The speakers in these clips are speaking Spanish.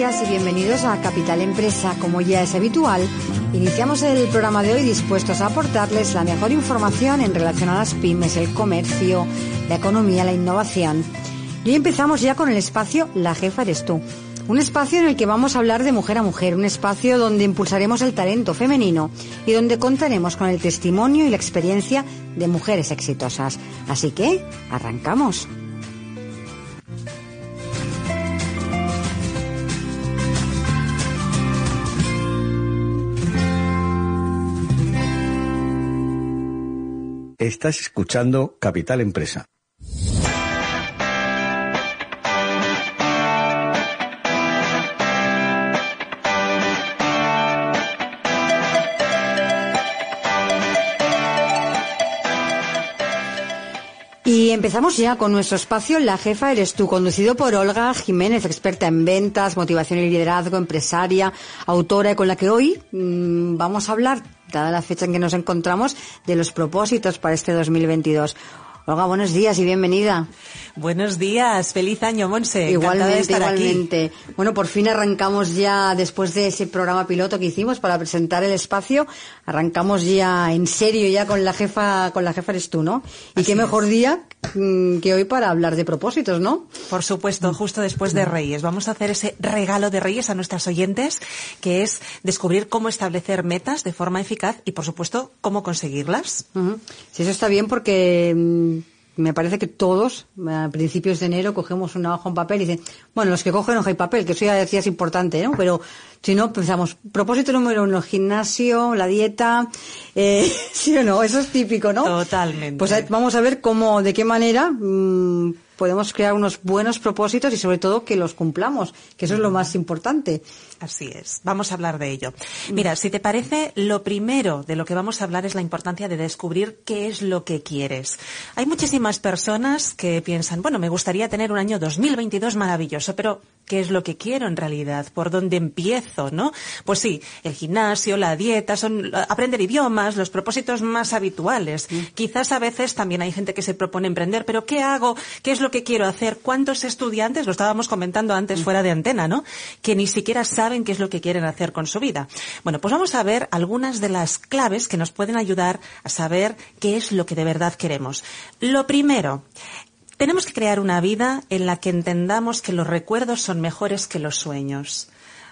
Días y bienvenidos a Capital Empresa. Como ya es habitual, iniciamos el programa de hoy dispuestos a aportarles la mejor información en relación a las pymes, el comercio, la economía, la innovación. Y hoy empezamos ya con el espacio La jefa eres tú. Un espacio en el que vamos a hablar de mujer a mujer, un espacio donde impulsaremos el talento femenino y donde contaremos con el testimonio y la experiencia de mujeres exitosas. Así que, arrancamos. Estás escuchando Capital Empresa. Empezamos ya con nuestro espacio La jefa eres tú, conducido por Olga Jiménez, experta en ventas, motivación y liderazgo, empresaria, autora, y con la que hoy mmm, vamos a hablar, dada la fecha en que nos encontramos, de los propósitos para este 2022. Olga, buenos días y bienvenida. Buenos días, feliz año, Monse. Igualmente, de estar igualmente. Aquí. Bueno, por fin arrancamos ya, después de ese programa piloto que hicimos para presentar el espacio, arrancamos ya en serio ya con la jefa, con la jefa eres tú, ¿no? Y Así qué mejor es. día mm, que hoy para hablar de propósitos, ¿no? Por supuesto, justo después de Reyes. Vamos a hacer ese regalo de Reyes a nuestras oyentes, que es descubrir cómo establecer metas de forma eficaz y, por supuesto, cómo conseguirlas. Sí, eso está bien porque mm, me parece que todos a principios de enero cogemos una hoja, un papel y dicen, bueno, los que cogen hoja y papel, que eso ya decía es importante, ¿no? Pero si no, pensamos, propósito número uno, gimnasio, la dieta, eh, sí o no, eso es típico, ¿no? Totalmente. Pues eh, vamos a ver cómo, de qué manera mm, podemos crear unos buenos propósitos y sobre todo que los cumplamos, que eso es lo más importante. Así es. Vamos a hablar de ello. Mira, si te parece, lo primero de lo que vamos a hablar es la importancia de descubrir qué es lo que quieres. Hay muchísimas personas que piensan, bueno, me gustaría tener un año 2022 maravilloso, pero ¿qué es lo que quiero en realidad? ¿Por dónde empiezo, no? Pues sí, el gimnasio, la dieta, son aprender idiomas, los propósitos más habituales. Quizás a veces también hay gente que se propone emprender, pero ¿qué hago? ¿Qué es lo que quiero hacer? ¿Cuántos estudiantes, lo estábamos comentando antes fuera de antena, ¿no? Que ni siquiera saben qué es lo que quieren hacer con su vida. Bueno, pues vamos a ver algunas de las claves que nos pueden ayudar a saber qué es lo que de verdad queremos. Lo primero, tenemos que crear una vida en la que entendamos que los recuerdos son mejores que los sueños.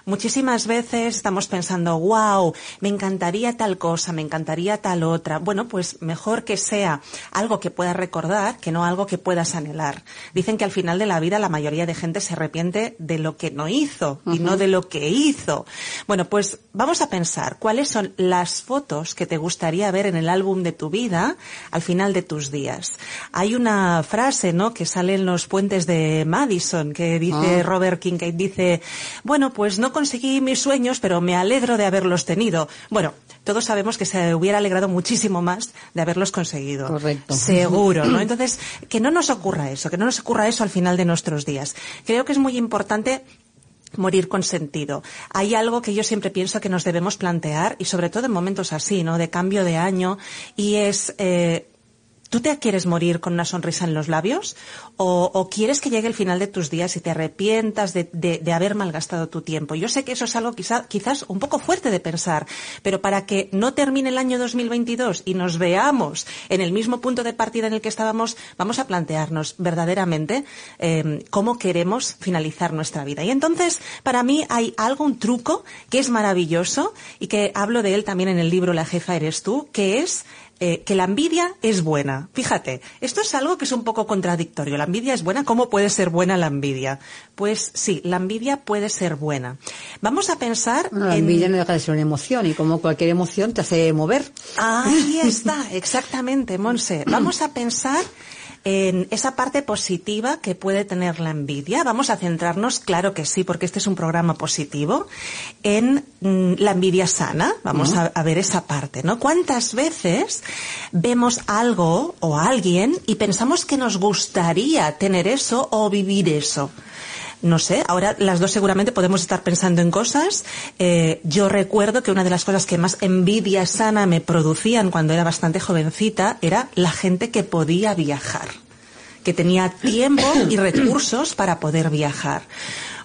Muchísimas veces estamos pensando, wow, me encantaría tal cosa, me encantaría tal otra. Bueno, pues mejor que sea algo que puedas recordar que no algo que puedas anhelar. Dicen que al final de la vida la mayoría de gente se arrepiente de lo que no hizo y uh -huh. no de lo que hizo. Bueno, pues vamos a pensar cuáles son las fotos que te gustaría ver en el álbum de tu vida al final de tus días. Hay una frase, ¿no?, que sale en los puentes de Madison que dice ah. Robert Kincaid, dice, bueno, pues no conseguí mis sueños, pero me alegro de haberlos tenido. Bueno, todos sabemos que se hubiera alegrado muchísimo más de haberlos conseguido. Correcto. Seguro, ¿no? Entonces, que no nos ocurra eso, que no nos ocurra eso al final de nuestros días. Creo que es muy importante morir con sentido. Hay algo que yo siempre pienso que nos debemos plantear y sobre todo en momentos así, ¿no? De cambio de año y es, eh, ¿Tú te quieres morir con una sonrisa en los labios? ¿O, quieres que llegue el final de tus días y te arrepientas de, haber malgastado tu tiempo? Yo sé que eso es algo quizás un poco fuerte de pensar, pero para que no termine el año 2022 y nos veamos en el mismo punto de partida en el que estábamos, vamos a plantearnos verdaderamente eh, cómo queremos finalizar nuestra vida. Y entonces, para mí hay algo, un truco que es maravilloso y que hablo de él también en el libro La jefa eres tú, que es eh, que la envidia es buena. Fíjate, esto es algo que es un poco contradictorio. La envidia es buena. ¿Cómo puede ser buena la envidia? Pues sí, la envidia puede ser buena. Vamos a pensar. la envidia no deja de ser una emoción y como cualquier emoción te hace mover. Ahí está, exactamente, Monse. Vamos a pensar en esa parte positiva que puede tener la envidia. Vamos a centrarnos, claro que sí, porque este es un programa positivo, en mm, la envidia sana. Vamos a, a, ver esa parte, ¿no? ¿Cuántas veces vemos algo o a alguien y pensamos que nos gustaría tener eso o vivir eso? No sé, ahora las dos seguramente podemos estar pensando en cosas. Eh, yo recuerdo que una de las cosas que más envidia sana me producían cuando era bastante jovencita era la gente que podía viajar, que tenía tiempo y recursos para poder viajar.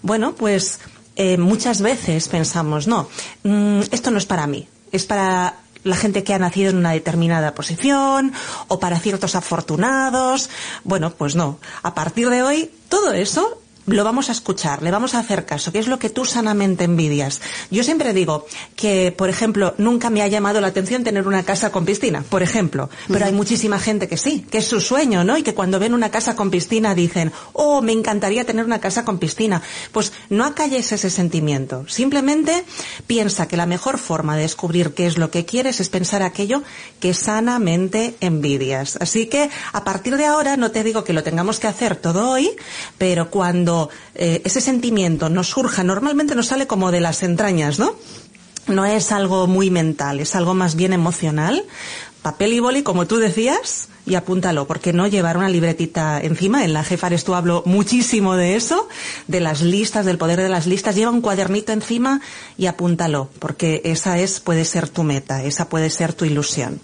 Bueno, pues eh, muchas veces pensamos, no, mm, esto no es para mí, es para la gente que ha nacido en una determinada posición o para ciertos afortunados. Bueno, pues no. A partir de hoy, todo eso lo vamos a escuchar, le vamos a hacer caso, ¿Qué es lo que tú sanamente envidias. Yo siempre digo que, por ejemplo, nunca me ha llamado la atención tener una casa con piscina, por ejemplo, pero hay muchísima gente que sí, que es su sueño, ¿no? Y que cuando ven una casa con piscina dicen, oh, me encantaría tener una casa con piscina. Pues no acalles ese sentimiento, simplemente piensa que la mejor forma de descubrir qué es lo que quieres es pensar aquello que sanamente envidias. Así que, a partir de ahora, no te digo que lo tengamos que hacer todo hoy, pero cuando eh, ese sentimiento nos surja, normalmente nos sale como de las entrañas, ¿no? No es algo muy mental, es algo más bien emocional. Papel y boli, como tú decías, y apúntalo, porque no llevar una libretita encima. En la jefa tú hablo muchísimo de eso, de las listas, del poder de las listas. Lleva un cuadernito encima y apúntalo, porque esa es, puede ser tu meta, esa puede ser tu ilusión.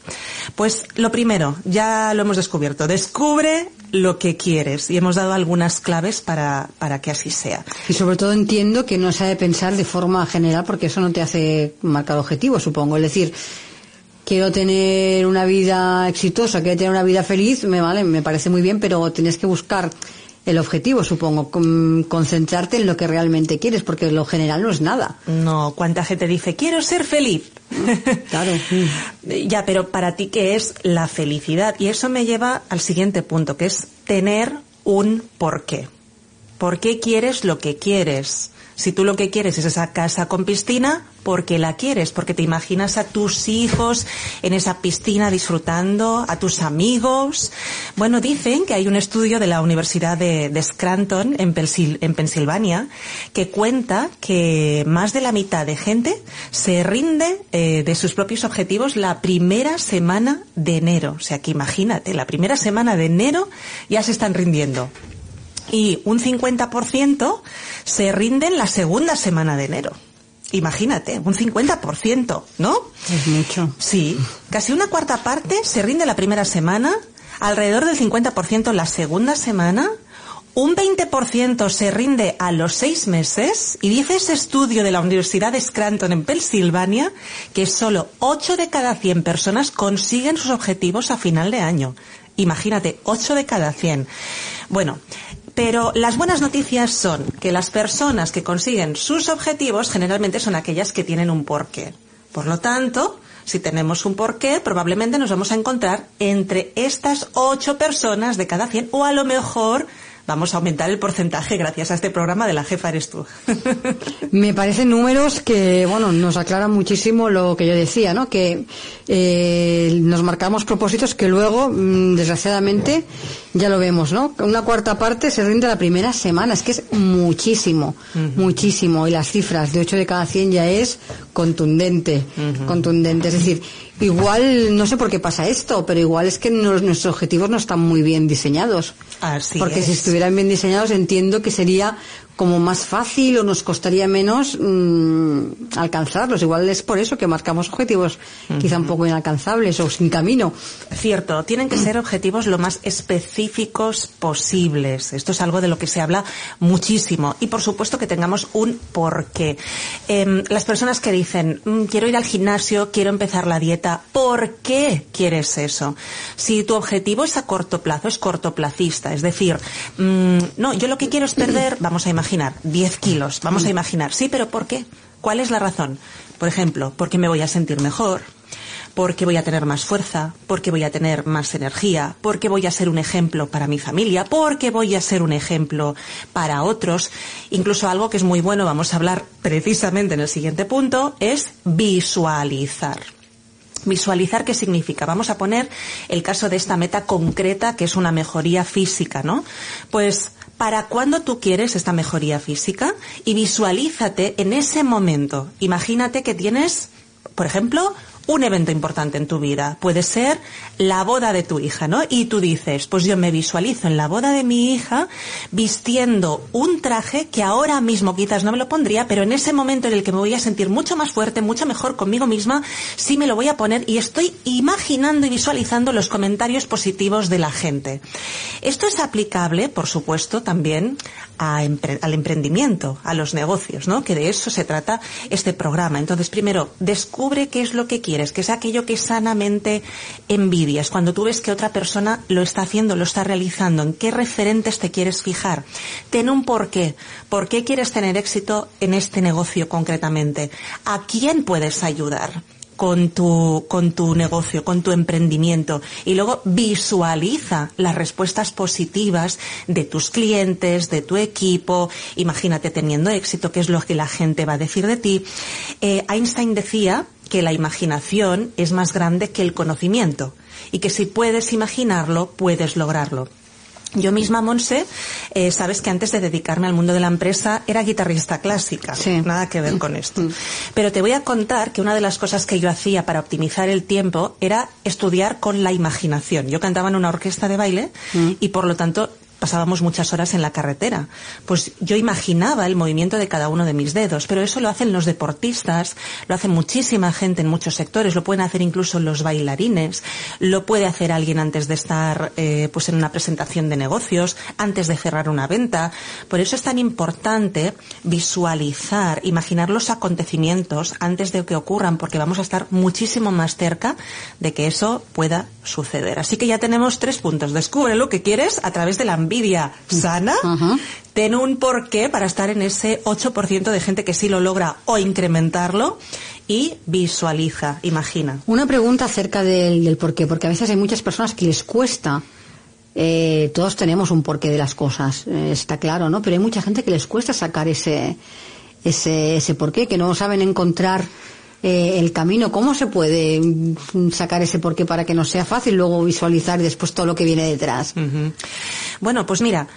Pues lo primero, ya lo hemos descubierto, descubre lo que quieres y hemos dado algunas claves para, para que así sea. Y sobre todo entiendo que no se ha de pensar de forma general porque eso no te hace marcar objetivos, supongo. Es decir, quiero tener una vida exitosa, quiero tener una vida feliz, me vale, me parece muy bien, pero tienes que buscar el objetivo, supongo, concentrarte en lo que realmente quieres, porque lo general no es nada. No, ¿cuánta gente dice, quiero ser feliz? Claro. ya, pero para ti, ¿qué es la felicidad? Y eso me lleva al siguiente punto, que es tener un porqué. ¿Por qué quieres lo que quieres? Si tú lo que quieres es esa casa con piscina, ¿por qué la quieres? Porque te imaginas a tus hijos en esa piscina disfrutando, a tus amigos. Bueno, dicen que hay un estudio de la Universidad de, Scranton, en, Pensilvania, que cuenta que más de la mitad de gente se rinde eh, de sus propios objetivos la primera semana de enero. O sea que imagínate, la primera semana de enero ya se están rindiendo y un 50% se rinden la segunda semana de enero. Imagínate, un 50%, ¿no? Es mucho. Sí, casi una cuarta parte se rinde la primera semana, alrededor del 50% la segunda semana, un 20% se rinde a los seis meses y dice ese estudio de la Universidad de Scranton en Pensilvania que solo 8 de cada 100 personas consiguen sus objetivos a final de año. Imagínate, 8 de cada 100. Bueno, pero las buenas noticias son que las personas que consiguen sus objetivos generalmente son aquellas que tienen un porqué. Por lo tanto, si tenemos un porqué, probablemente nos vamos a encontrar entre estas ocho personas de cada cien, o a lo mejor vamos a aumentar el porcentaje gracias a este programa de la jefa eres tú. Me parecen números que, bueno, nos aclaran muchísimo lo que yo decía, ¿no? Que eh, nos marcamos propósitos que luego, mm, desgraciadamente, ya lo vemos, ¿no? Una cuarta parte se rinde la primera semana, es que es muchísimo, muchísimo. Y las cifras de 8 de cada 100 ya es contundente, contundente. Es decir, igual, no sé por qué pasa esto, pero igual es que nuestros objetivos no están muy bien diseñados. Así Porque si estuvieran bien diseñados entiendo que sería como más fácil o nos costaría menos mm, alcanzarlos. Igual es por eso que marcamos objetivos quizá un poco inalcanzables o sin camino. Cierto, tienen que ser objetivos lo más específicos posibles. Esto es algo de lo que se habla muchísimo. Y por supuesto que tengamos un porqué. Em, las personas que dicen, mm, quiero ir al gimnasio, quiero empezar la dieta, ¿por qué quieres eso? Si tu objetivo es a corto plazo, es cortoplacista, es decir, mm, no, yo lo que quiero es perder, vamos a imaginar, 10 kilos, vamos a imaginar, sí, pero ¿por qué? ¿Cuál es la razón? Por ejemplo, porque me voy a sentir mejor, porque voy a tener más fuerza, porque voy a tener más energía, porque voy a ser un ejemplo para mi familia, porque voy a ser un ejemplo para otros. Incluso algo que es muy bueno, vamos a hablar precisamente en el siguiente punto, es visualizar. Visualizar qué significa. Vamos a poner el caso de esta meta concreta que es una mejoría física, ¿no? Pues para cuándo tú quieres esta mejoría física y visualízate en ese momento. Imagínate que tienes, por ejemplo, un evento importante en tu vida. Puede ser la boda de tu hija, ¿no? Y tú dices, pues yo me visualizo en la boda de mi hija vistiendo un traje que ahora mismo quizás no me lo pondría, pero en ese momento en el que me voy a sentir mucho más fuerte, mucho mejor conmigo misma, sí me lo voy a poner y estoy imaginando y visualizando los comentarios positivos de la gente. Esto es aplicable, por supuesto, también al emprendimiento, a los negocios, ¿no? Que de eso se trata este programa. Entonces, primero, descubre qué es lo que quieres, que es aquello que sanamente envidias. Cuando tú ves que otra persona lo está haciendo, lo está realizando, en qué referentes te quieres fijar. Ten un porqué. ¿Por qué quieres tener éxito en este negocio concretamente? ¿A quién puedes ayudar? Con tu, con tu negocio, con tu emprendimiento y luego visualiza las respuestas positivas de tus clientes, de tu equipo. Imagínate teniendo éxito, qué es lo que la gente va a decir de ti. Eh, Einstein decía que la imaginación es más grande que el conocimiento y que si puedes imaginarlo, puedes lograrlo. Yo misma, Monse, eh, sabes que antes de dedicarme al mundo de la empresa era guitarrista clásica. Nada que ver con esto. Mm. Pero te voy a contar que una de las cosas que yo hacía para optimizar el tiempo era estudiar con la imaginación. Yo cantaba en una orquesta de baile mm. y por lo tanto pasábamos muchas horas en la carretera. Pues yo imaginaba el movimiento de cada uno de mis dedos, pero eso lo hacen los deportistas, lo hace muchísima gente en muchos sectores, lo pueden hacer incluso los bailarines, lo puede hacer alguien antes de estar eh, pues en una presentación de negocios, antes de cerrar una venta. Por eso es tan importante visualizar, imaginar los acontecimientos antes de que ocurran, porque vamos a estar muchísimo más cerca de que eso pueda suceder. Así que ya tenemos tres puntos. Descubre lo que quieres a través de la envidia sana, ten un porqué para estar en ese 8% de gente que sí lo logra o incrementarlo y visualiza, imagina. Una pregunta acerca del, del porqué, porque a veces hay muchas personas que les cuesta eh, todos tenemos un porqué de las cosas, eh, está claro, ¿no? Pero hay mucha gente que les cuesta sacar ese, ese, ese porqué, que no saben encontrar eh, el camino. ¿Cómo se puede mm, sacar ese porqué para que no sea fácil luego visualizar después todo lo que viene detrás? Bueno, pues mira,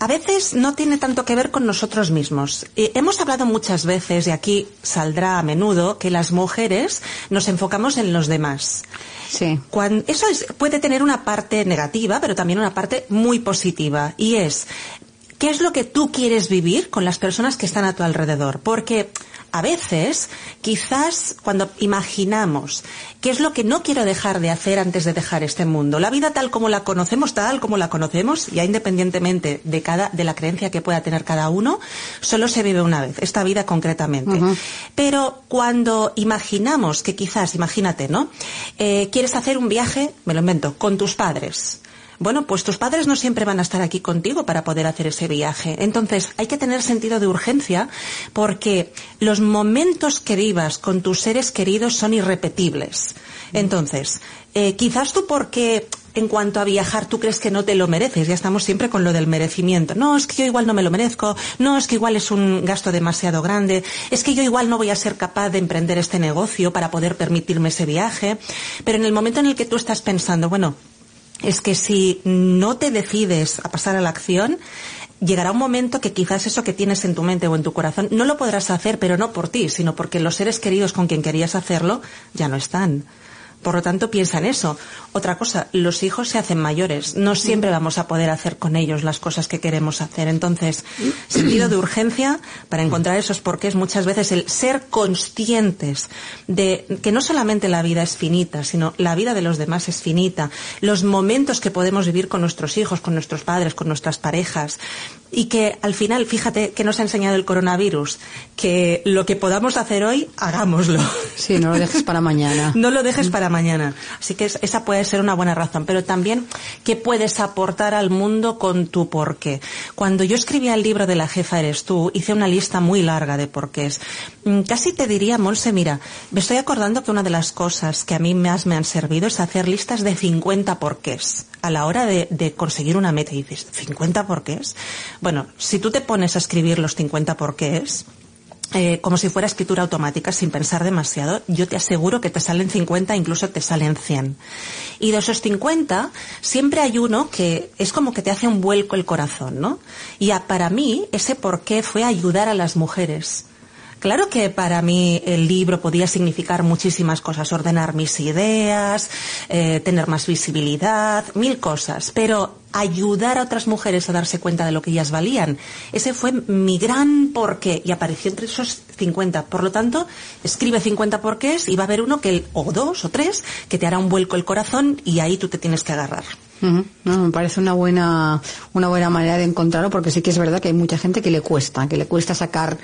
a veces no tiene tanto que ver con nosotros mismos. Eh, hemos hablado muchas veces, y aquí saldrá a menudo, que las mujeres nos enfocamos en los demás. Sí. eso puede tener una parte negativa, pero también una parte muy positiva. Y es, ¿qué es lo que tú quieres vivir con las personas que están a tu alrededor? Porque a veces, quizás cuando imaginamos qué es lo que no quiero dejar de hacer antes de dejar este mundo, la vida tal como la conocemos, tal como la conocemos, ya independientemente de cada, de la creencia que pueda tener cada uno, solo se vive una vez, esta vida concretamente. Pero cuando imaginamos que quizás, imagínate, ¿no? Eh, quieres hacer un viaje, me lo invento, con tus padres bueno, pues tus padres no siempre van a estar aquí contigo para poder hacer ese viaje. Entonces, hay que tener sentido de urgencia porque los momentos que vivas con tus seres queridos son irrepetibles. Entonces, eh, quizás tú porque en cuanto a viajar tú crees que no te lo mereces, ya estamos siempre con lo del merecimiento. No, es que yo igual no me lo merezco, no, es que igual es un gasto demasiado grande, es que yo igual no voy a ser capaz de emprender este negocio para poder permitirme ese viaje. Pero en el momento en el que tú estás pensando, bueno, es que si no te decides a pasar a la acción, llegará un momento que quizás eso que tienes en tu mente o en tu corazón no lo podrás hacer, pero no por ti, sino porque los seres queridos con quien querías hacerlo ya no están. Por lo tanto, piensa en eso. Otra cosa, los hijos se hacen mayores. No siempre vamos a poder hacer con ellos las cosas que queremos hacer. Entonces, sentido de urgencia para encontrar esos porqués. Muchas veces el ser conscientes de que no solamente la vida es finita, sino la vida de los demás es finita. Los momentos que podemos vivir con nuestros hijos, con nuestros padres, con nuestras parejas. Y que al final, fíjate que nos ha enseñado el coronavirus, que lo que podamos hacer hoy, hagámoslo. Sí, no lo dejes para mañana. no lo dejes para mañana. Así que esa puede ser una buena razón. Pero también, ¿qué puedes aportar al mundo con tu porqué? Cuando yo escribía el libro de la jefa eres tú, hice una lista muy larga de porqués. Mm, casi te diría, Monse, mira, me estoy acordando que una de las cosas que a mí más me han servido es hacer listas de 50 porqués. A la hora de, conseguir una meta y dices, ¿50 porqués? Bueno, si tú te pones a escribir los 50 porqués, eh, como si fuera escritura automática, sin pensar demasiado, yo te aseguro que te salen 50, incluso te salen 100. Y de esos 50, siempre hay uno que es como que te hace un vuelco el corazón, ¿no? Y para mí, ese porqué fue ayudar a las mujeres. Claro que para mí el libro podía significar muchísimas cosas, ordenar mis ideas, eh, tener más visibilidad, mil cosas, pero ayudar a otras mujeres a darse cuenta de lo que ellas valían. Ese fue mi gran porqué y apareció entre esos 50. Por lo tanto, escribe 50 porqués y va a haber uno que, o dos o tres, que te hará un vuelco el corazón y ahí tú te tienes que agarrar. no, me parece una buena, una buena manera de encontrarlo porque sí que es verdad que hay mucha gente que le cuesta, que le cuesta sacar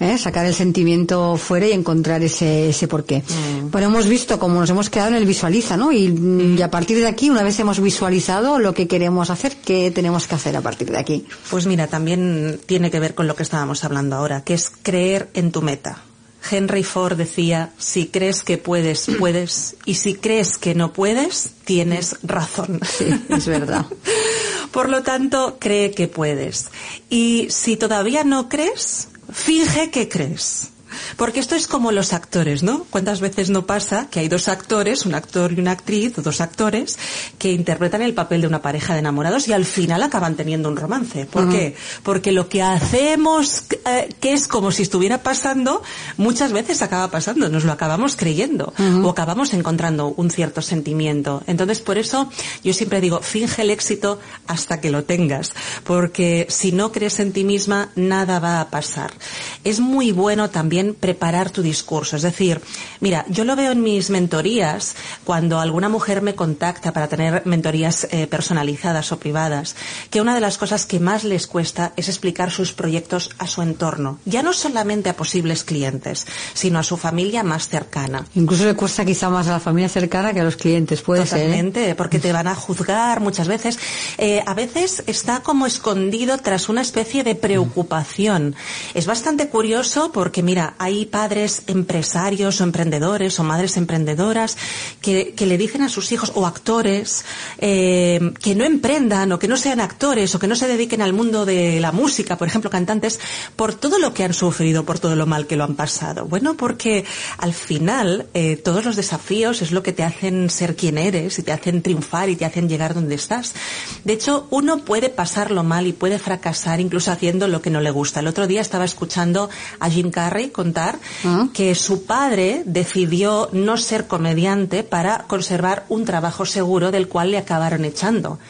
¿eh? sacar el sentimiento fuera y encontrar ese, ese porqué. Mm. Bueno, hemos visto cómo nos hemos quedado en el visualiza, ¿no? Y, mm. y, a partir de aquí, una vez hemos visualizado lo que queremos hacer, ¿qué tenemos que hacer a partir de aquí? Pues mira, también tiene que ver con lo que estábamos hablando ahora, que es creer en tu meta. Henry Ford decía, si crees que puedes, puedes, y si crees que no puedes, tienes razón. Sí, es verdad. Por lo tanto, cree que puedes. Y si todavía no crees, finge que crees. Porque esto es como los actores, ¿no? ¿Cuántas veces no pasa que hay dos actores, un actor y una actriz, o dos actores, que interpretan el papel de una pareja de enamorados y al final acaban teniendo un romance? ¿Por qué? Porque lo que hacemos, eh, que es como si estuviera pasando, muchas veces acaba pasando, nos lo acabamos creyendo, o acabamos encontrando un cierto sentimiento. Entonces, por eso, yo siempre digo, finge el éxito hasta que lo tengas, porque si no crees en ti misma, nada va a pasar. Es muy bueno también preparar tu discurso. Es decir, mira, yo lo veo en mis mentorías, cuando alguna mujer me contacta para tener mentorías eh, personalizadas o privadas, que una de las cosas que más les cuesta es explicar sus proyectos a su entorno. Ya no solamente a posibles clientes, sino a su familia más cercana. Incluso le cuesta quizá más a la familia cercana que a los clientes, puede ser. ¿eh? Porque te van a juzgar muchas veces. Eh, a veces está como escondido tras una especie de preocupación. Es bastante curioso porque, mira, hay padres empresarios o emprendedores o madres emprendedoras que, le dicen a sus hijos o actores eh, que no emprendan o que no sean actores o que no se dediquen al mundo de la música, por ejemplo, cantantes, por todo lo que han sufrido, por todo lo mal que lo han pasado. Bueno, porque al final eh, todos los desafíos es lo que te hacen ser quien eres y te hacen triunfar y te hacen llegar donde estás. De hecho, uno puede pasarlo mal y puede fracasar incluso haciendo lo que no le gusta. El otro día estaba escuchando a Jim Carrey contar ah. que su padre decidió no ser comediante para conservar un trabajo seguro del cual le acabaron echando.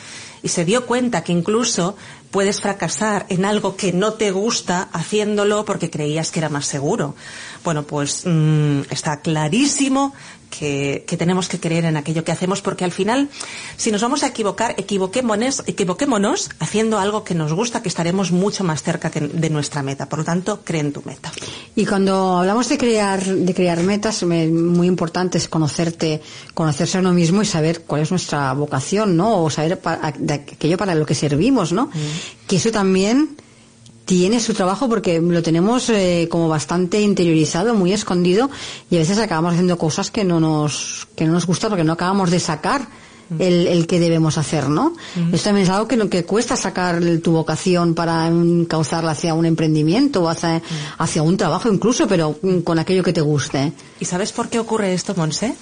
Y se dio cuenta que incluso puedes fracasar en algo que no te gusta haciéndolo porque creías que era más seguro. Bueno, pues mmm, está clarísimo que, que, tenemos que creer en aquello que hacemos porque al final, si nos vamos a equivocar, equivoquémonos, equivoquémonos haciendo algo que nos gusta, que estaremos mucho más cerca que de nuestra meta. Por lo tanto, cree en tu meta. Y cuando hablamos de crear, de crear metas, muy importante es conocerte, conocerse a uno mismo y saber cuál es nuestra vocación, ¿no? O saber para, de aquello para lo que servimos, ¿no? Mm. Que eso también tiene su trabajo porque lo tenemos eh, como bastante interiorizado, muy escondido y a veces acabamos haciendo cosas que no nos que no nos gusta porque no acabamos de sacar el, el que debemos hacer, ¿no? Esto también es algo que, lo que cuesta sacar tu vocación para causarla hacia un emprendimiento o hacia, hacia un trabajo incluso, pero con aquello que te guste. ¿Y sabes por qué ocurre esto, Monse?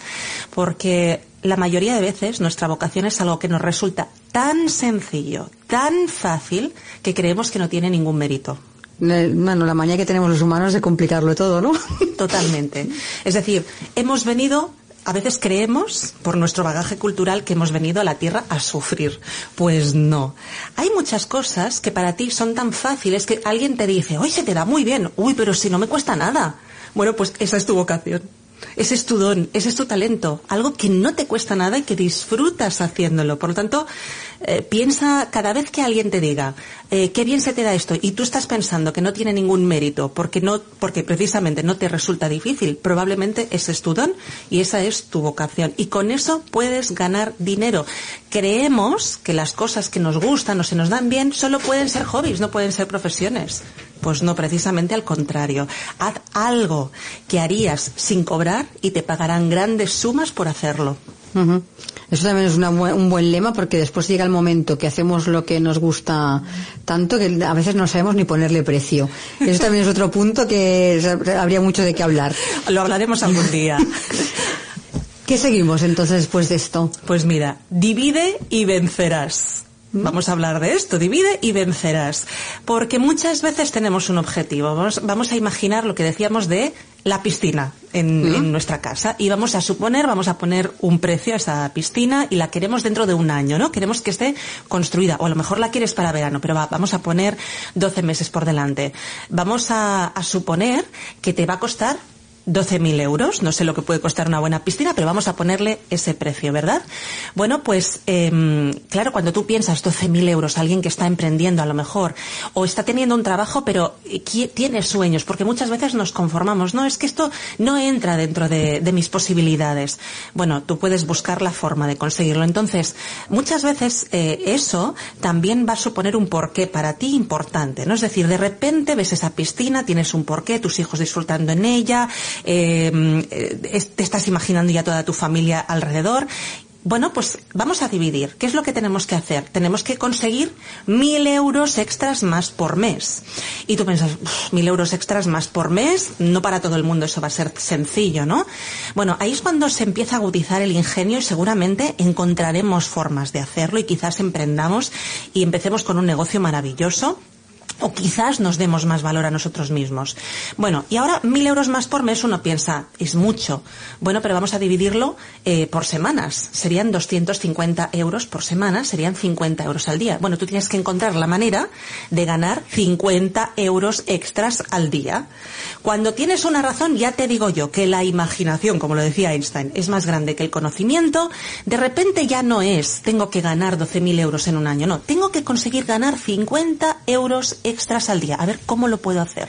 Porque la mayoría de veces nuestra vocación es algo que nos resulta tan sencillo, tan fácil, que creemos que no tiene ningún mérito. Bueno, la manía que tenemos los humanos de complicarlo todo, ¿no? Totalmente. Es decir, hemos venido a veces creemos, por nuestro bagaje cultural, que hemos venido a la Tierra a sufrir. Pues no. Hay muchas cosas que para ti son tan fáciles que alguien te dice, oye, se te da muy bien. Uy, pero si no me cuesta nada. Bueno, pues esa es tu vocación. Ese es tu don, ese es tu talento, algo que no te cuesta nada y que disfrutas haciéndolo. Por lo tanto, eh, piensa cada vez que alguien te diga eh, qué bien se te da esto y tú estás pensando que no tiene ningún mérito porque no, porque precisamente no te resulta difícil, probablemente ese es tu don y esa es tu vocación. Y con eso puedes ganar dinero. Creemos que las cosas que nos gustan o se nos dan bien solo pueden ser hobbies, no pueden ser profesiones. Pues no, precisamente al contrario. Haz algo que harías sin cobrar y te pagarán grandes sumas por hacerlo. Eso también es un buen lema porque después llega el momento que hacemos lo que nos gusta tanto que a veces no sabemos ni ponerle precio. Eso también es otro punto que habría mucho de qué hablar. Lo hablaremos algún día. ¿Qué seguimos entonces después de esto? Pues mira, divide y vencerás. Vamos a hablar de esto, divide y vencerás. Porque muchas veces tenemos un objetivo. Vamos, a imaginar lo que decíamos de la piscina en, nuestra casa y vamos a suponer, vamos a poner un precio a esa piscina y la queremos dentro de un año, ¿no? Queremos que esté construida o a lo mejor la quieres para verano, pero vamos a poner 12 meses por delante. Vamos a suponer que te va a costar 12.000 euros. No sé lo que puede costar una buena piscina, pero vamos a ponerle ese precio, ¿verdad? Bueno, pues eh, claro, cuando tú piensas 12.000 euros, alguien que está emprendiendo a lo mejor, o está teniendo un trabajo, pero tiene sueños, porque muchas veces nos conformamos. No, es que esto no entra dentro de, de mis posibilidades. Bueno, tú puedes buscar la forma de conseguirlo. Entonces, muchas veces eh, eso también va a suponer un porqué para ti importante, ¿no? Es decir, de repente ves esa piscina, tienes un porqué, tus hijos disfrutando en ella, eh, te estás imaginando ya toda tu familia alrededor bueno, pues vamos a dividir. ¿Qué es lo que tenemos que hacer? Tenemos que conseguir mil euros extras más por mes. Y tú piensas, mil euros extras más por mes, no para todo el mundo eso va a ser sencillo, ¿no? Bueno, ahí es cuando se empieza a agudizar el ingenio y seguramente encontraremos formas de hacerlo y quizás emprendamos y empecemos con un negocio maravilloso o quizás nos demos más valor a nosotros mismos. Bueno, y ahora mil euros más por mes uno piensa, es mucho. Bueno, pero vamos a dividirlo eh, por semanas. Serían 250 euros por semana, serían 50 euros al día. Bueno, tú tienes que encontrar la manera de ganar 50 euros extras al día. Cuando tienes una razón, ya te digo yo que la imaginación, como lo decía Einstein, es más grande que el conocimiento. De repente ya no es, tengo que ganar 12.000 euros en un año. No, tengo que conseguir ganar 50 euros extras al día. A ver cómo lo puedo hacer.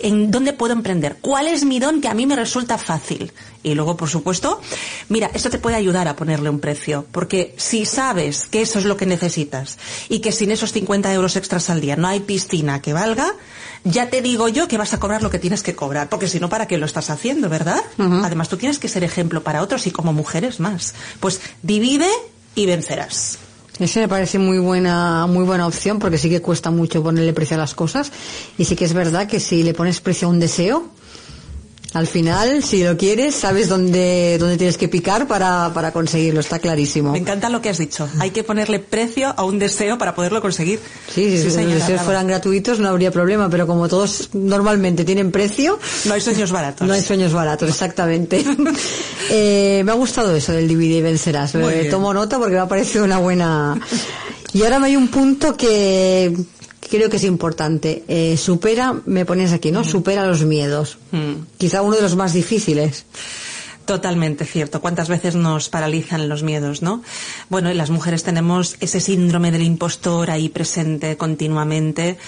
¿En dónde puedo emprender? ¿Cuál es mi don que a mí me resulta fácil? Y luego, por supuesto, mira, esto te puede ayudar a ponerle un precio, porque si sabes que eso es lo que necesitas y que sin esos 50 euros extras al día no hay piscina que valga, ya te digo yo que vas a cobrar lo que tienes que cobrar, porque si no, ¿para qué lo estás haciendo, verdad? Además, tú tienes que ser ejemplo para otros y como mujeres más. Pues divide y vencerás. Ese me parece muy buena, muy buena opción porque sí que cuesta mucho ponerle precio a las cosas. Y sí que es verdad que si le pones precio a un deseo, al final, si lo quieres, sabes dónde, dónde tienes que picar para, para conseguirlo, está clarísimo. Me encanta lo que has dicho. Hay que ponerle precio a un deseo para poderlo conseguir. Sí, si los deseos fueran gratuitos no habría problema, pero como todos normalmente tienen precio... No hay sueños baratos. No hay sueños baratos, exactamente. eh, me ha gustado eso del divide y vencerás. tomo nota porque me ha parecido una buena... Y ahora me hay un punto que creo que es importante. Eh, supera, me pones aquí, ¿no? Mm. Supera los miedos. Mm. Quizá uno de los más difíciles. Totalmente cierto. ¿Cuántas veces nos paralizan los miedos, no? Bueno, y las mujeres tenemos ese síndrome del impostor ahí presente continuamente.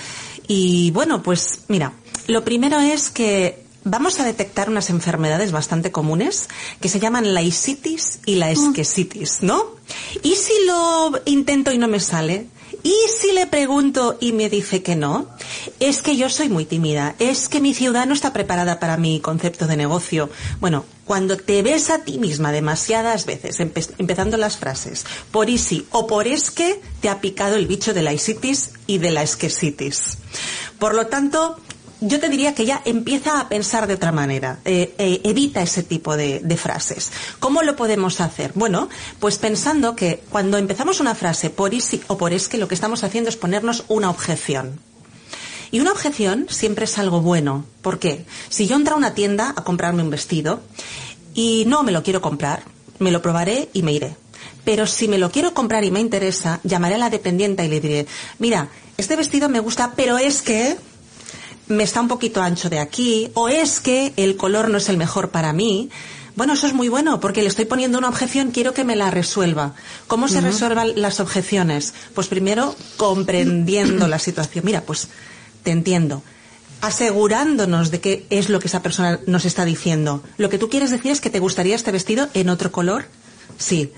Y bueno, pues mira, lo primero es que vamos a detectar unas enfermedades bastante comunes que se llaman la isitis y la mm. esquesitis, ¿no? Y si lo intento y no me sale, y si le pregunto y me dice que no, es que yo soy muy tímida, es que mi ciudad no está preparada para mi concepto de negocio. Bueno, cuando te ves a ti misma demasiadas veces, empezando las frases, por y si o por es que, te ha picado el bicho de la isitis y de la esquesitis. Por lo tanto, yo te diría que ya empieza a pensar de otra manera. Eh, eh, evita ese tipo de, frases. ¿Cómo lo podemos hacer? Bueno, pues pensando que cuando empezamos una frase por y o por es que lo que estamos haciendo es ponernos una objeción. Y una objeción siempre es algo bueno. ¿Por qué? Si yo entro a una tienda a comprarme un vestido y no me lo quiero comprar, me lo probaré y me iré. Pero si me lo quiero comprar y me interesa, llamaré a la dependiente y le diré, mira, este vestido me gusta, pero es que me está un poquito ancho de aquí, o es que el color no es el mejor para mí. Bueno, eso es muy bueno, porque le estoy poniendo una objeción, quiero que me la resuelva. ¿Cómo se resuelvan las objeciones? Pues primero, comprendiendo la situación. Mira, pues te entiendo. Asegurándonos de qué es lo que esa persona nos está diciendo. Lo que tú quieres decir es que te gustaría este vestido en otro color. Sí.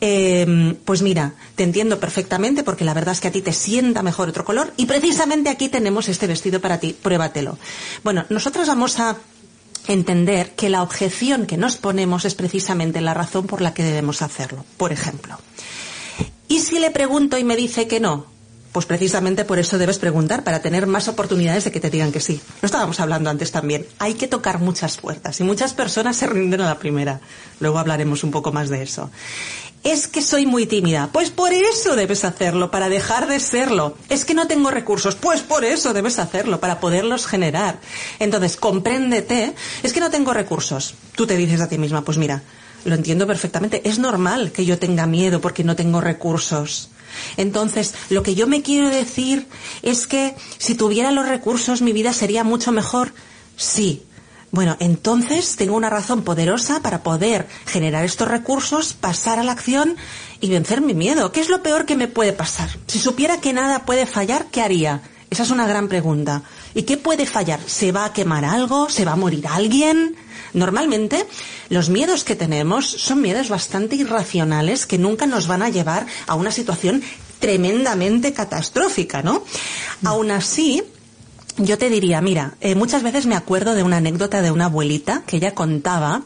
Eh, pues mira, te entiendo perfectamente porque la verdad es que a ti te sienta mejor otro color y precisamente aquí tenemos este vestido para ti, pruébatelo. Bueno, nosotros vamos a entender que la objeción que nos ponemos es precisamente la razón por la que debemos hacerlo. Por ejemplo, ¿y si le pregunto y me dice que no? Pues precisamente por eso debes preguntar, para tener más oportunidades de que te digan que sí. Lo estábamos hablando antes también. Hay que tocar muchas puertas y muchas personas se rinden a la primera. Luego hablaremos un poco más de eso. Es que soy muy tímida. Pues por eso debes hacerlo, para dejar de serlo. Es que no tengo recursos. Pues por eso debes hacerlo, para poderlos generar. Entonces, compréndete. Es que no tengo recursos. Tú te dices a ti misma, pues mira, lo entiendo perfectamente. Es normal que yo tenga miedo porque no tengo recursos. Entonces, lo que yo me quiero decir es que si tuviera los recursos mi vida sería mucho mejor. Sí. Bueno, entonces tengo una razón poderosa para poder generar estos recursos, pasar a la acción y vencer mi miedo. ¿Qué es lo peor que me puede pasar? Si supiera que nada puede fallar, ¿qué haría? Esa es una gran pregunta. ¿Y qué puede fallar? ¿Se va a quemar algo? ¿Se va a morir alguien? Normalmente, los miedos que tenemos son miedos bastante irracionales que nunca nos van a llevar a una situación tremendamente catastrófica, ¿no? Aún así, yo te diría, mira, eh, muchas veces me acuerdo de una anécdota de una abuelita que ella contaba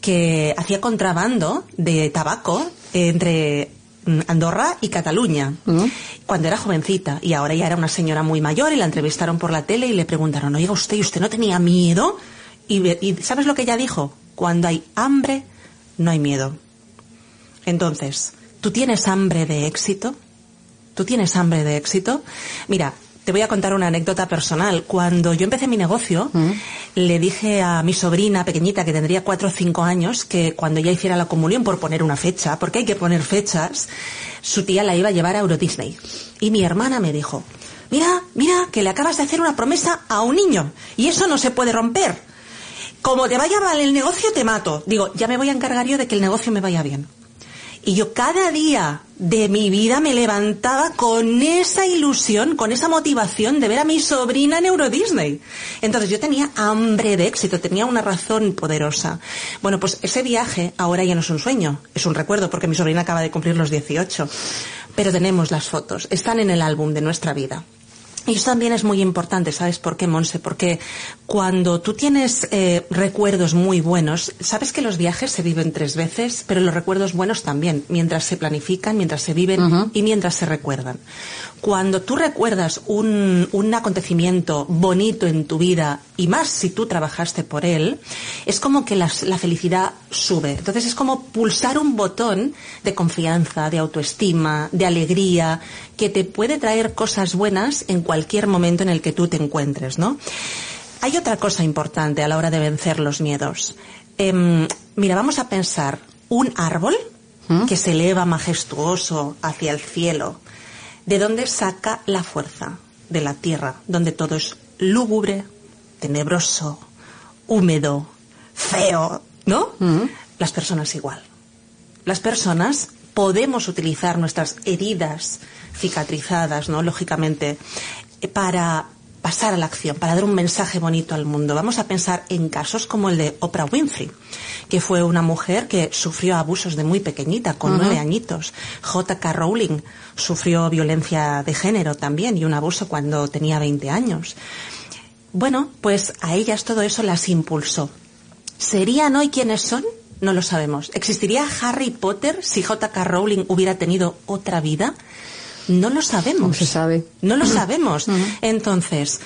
que hacía contrabando de tabaco entre mm, Andorra y Cataluña, cuando era jovencita, y ahora ya era una señora muy mayor, y la entrevistaron por la tele y le preguntaron, oiga usted, ¿y usted no tenía miedo? Y, y ¿sabes lo que ella dijo? Cuando hay hambre, no hay miedo. Entonces, ¿tú tienes hambre de éxito? ¿Tú tienes hambre de éxito? Mira, te voy a contar una anécdota personal. Cuando yo empecé mi negocio, le dije a mi sobrina pequeñita, que tendría cuatro o cinco años, que cuando ella hiciera la comunión, por poner una fecha, porque hay que poner fechas, su tía la iba a llevar a Euro Disney. Y mi hermana me dijo, mira, mira, que le acabas de hacer una promesa a un niño, y eso no se puede romper. Como te vaya mal el negocio, te mato. Digo, ya me voy a encargar yo de que el negocio me vaya bien. Y yo cada día de mi vida me levantaba con esa ilusión, con esa motivación de ver a mi sobrina en Euro Disney. Entonces yo tenía hambre de éxito, tenía una razón poderosa. Bueno, pues ese viaje ahora ya no es un sueño, es un recuerdo porque mi sobrina acaba de cumplir los 18. Pero tenemos las fotos, están en el álbum de nuestra vida. Y eso también es muy importante, ¿sabes por qué, Monse? Porque cuando tú tienes eh, recuerdos muy buenos, sabes que los viajes se viven tres veces, pero los recuerdos buenos también, mientras se planifican, mientras se viven y mientras se recuerdan. Cuando tú recuerdas un, un acontecimiento bonito en tu vida, y más si tú trabajaste por él, es como que la, la felicidad sube. Entonces es como pulsar un botón de confianza, de autoestima, de alegría, que te puede traer cosas buenas en cualquier momento en el que tú te encuentres, ¿no? Hay otra cosa importante a la hora de vencer los miedos. Em, mira, vamos a pensar un árbol que se eleva majestuoso hacia el cielo. ¿De dónde saca la fuerza? De la tierra, donde todo es lúgubre, tenebroso, húmedo, feo, ¿no? Las personas igual. Las personas podemos utilizar nuestras heridas cicatrizadas, ¿no? Lógicamente, para pasar a la acción, para dar un mensaje bonito al mundo. Vamos a pensar en casos como el de Oprah Winfrey, que fue una mujer que sufrió abusos de muy pequeñita, con nueve añitos. J.K. Rowling sufrió violencia de género también y un abuso cuando tenía 20 años. Bueno, pues a ellas todo eso las impulsó. ¿Serían hoy quienes son? No lo sabemos. ¿Existiría Harry Potter si J.K. Rowling hubiera tenido otra vida? No lo sabemos. No se sabe. No lo sabemos. Entonces,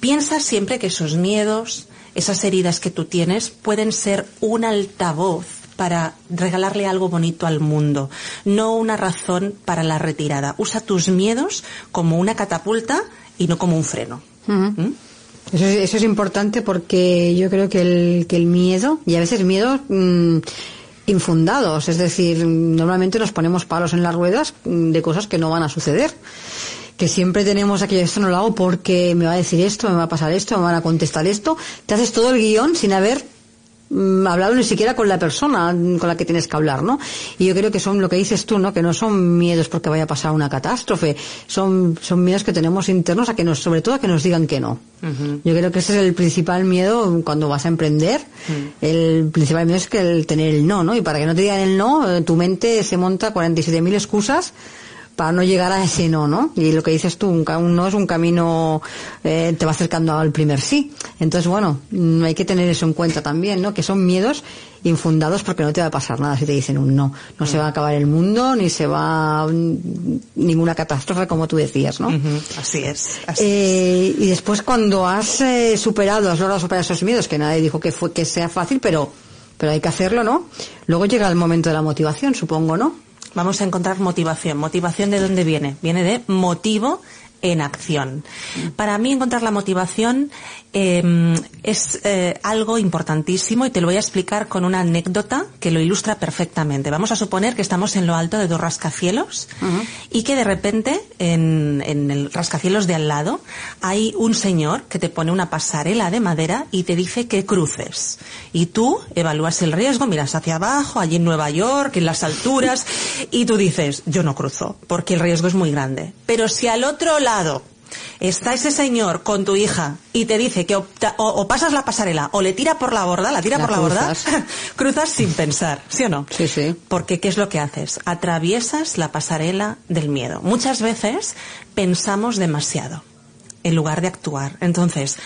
piensa siempre que esos miedos, esas heridas que tú tienes, pueden ser un altavoz para regalarle algo bonito al mundo, no una razón para la retirada. Usa tus miedos como una catapulta y no como un freno. ¿Mm? Eso es, eso es importante porque yo creo que el, que el miedo, y a veces miedo mm, infundados, es decir, normalmente nos ponemos palos en las ruedas de cosas que no van a suceder. Que siempre tenemos aquello, esto no lo hago porque me va a decir esto, me va a pasar esto, me van a contestar esto. Te haces todo el guion sin haber hablado ni siquiera con la persona con la que tienes que hablar, ¿no? Y yo creo que son lo que dices tú, ¿no? Que no son miedos porque vaya a pasar una catástrofe, son, son miedos que tenemos internos a que nos, sobre todo a que nos digan que no. Yo creo que ese es el principal miedo cuando vas a emprender. El principal miedo es que el tener el no, ¿no? Y para que no te digan el no, eh, tu mente se monta 47.000 excusas para no llegar a ese no, ¿no? Y lo que dices tú, un, un no es un camino, eh, te va acercando al primer sí. Entonces, bueno, mm, hay que tener eso en cuenta también, ¿no? Que son miedos infundados porque no te va a pasar nada si te dicen un no. No se va a acabar el mundo, ni se va mm, ninguna catástrofe, como tú decías, ¿no? Ujú, Así es. así es. Eh, y después cuando has eh, superado, has logrado superar esos miedos, que nadie dijo que fue que sea fácil, pero pero hay que hacerlo, ¿no? Luego llega el momento de la motivación, supongo, ¿no? Vamos a encontrar motivación. ¿Motivación de dónde viene? Viene de motivo en acción. Para mí encontrar la motivación eh, es eh, algo importantísimo y te lo voy a explicar con una anécdota que lo ilustra perfectamente. Vamos a suponer que estamos en lo alto de dos rascacielos y que de repente en, en el rascacielos de al lado hay un señor que te pone una pasarela de madera y te dice que cruces. Y tú evalúas el riesgo, miras hacia abajo, allí en Nueva York, en las alturas, y tú dices, yo no cruzo, porque el riesgo es muy grande. Pero si al otro lado está ese señor con tu hija y te dice que opta- o, o pasas la pasarela o le tira por la borda, la tira La por la borda, cruzas. cruzas sin pensar, ¿sí o no? Sí, sí. Porque ¿qué es lo que haces? Atraviesas la pasarela del miedo. Muchas veces pensamos demasiado en lugar de actuar. Entonces,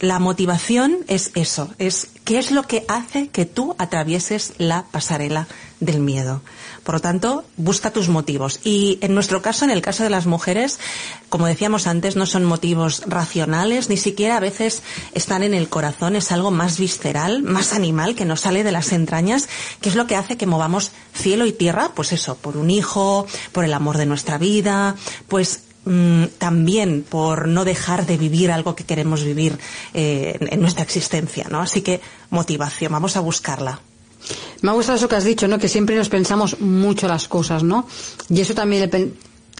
la motivación es eso, es qué es lo que hace que tú atravieses la pasarela del miedo. Por lo tanto, busca tus motivos. Y en nuestro caso, en el caso de las mujeres, como decíamos antes, no son motivos racionales, ni siquiera a veces están en el corazón, es algo más visceral, más animal, que nos sale de las entrañas, que es lo que hace que movamos cielo y tierra, pues eso, por un hijo, por el amor de nuestra vida, pues mm, también por no dejar de vivir algo que queremos vivir eh, en, en nuestra existencia, ¿no? Así que motivación, vamos a buscarla. Me ha gustado eso que has dicho, ¿no? Que siempre nos pensamos mucho las cosas, ¿no? Y eso también... le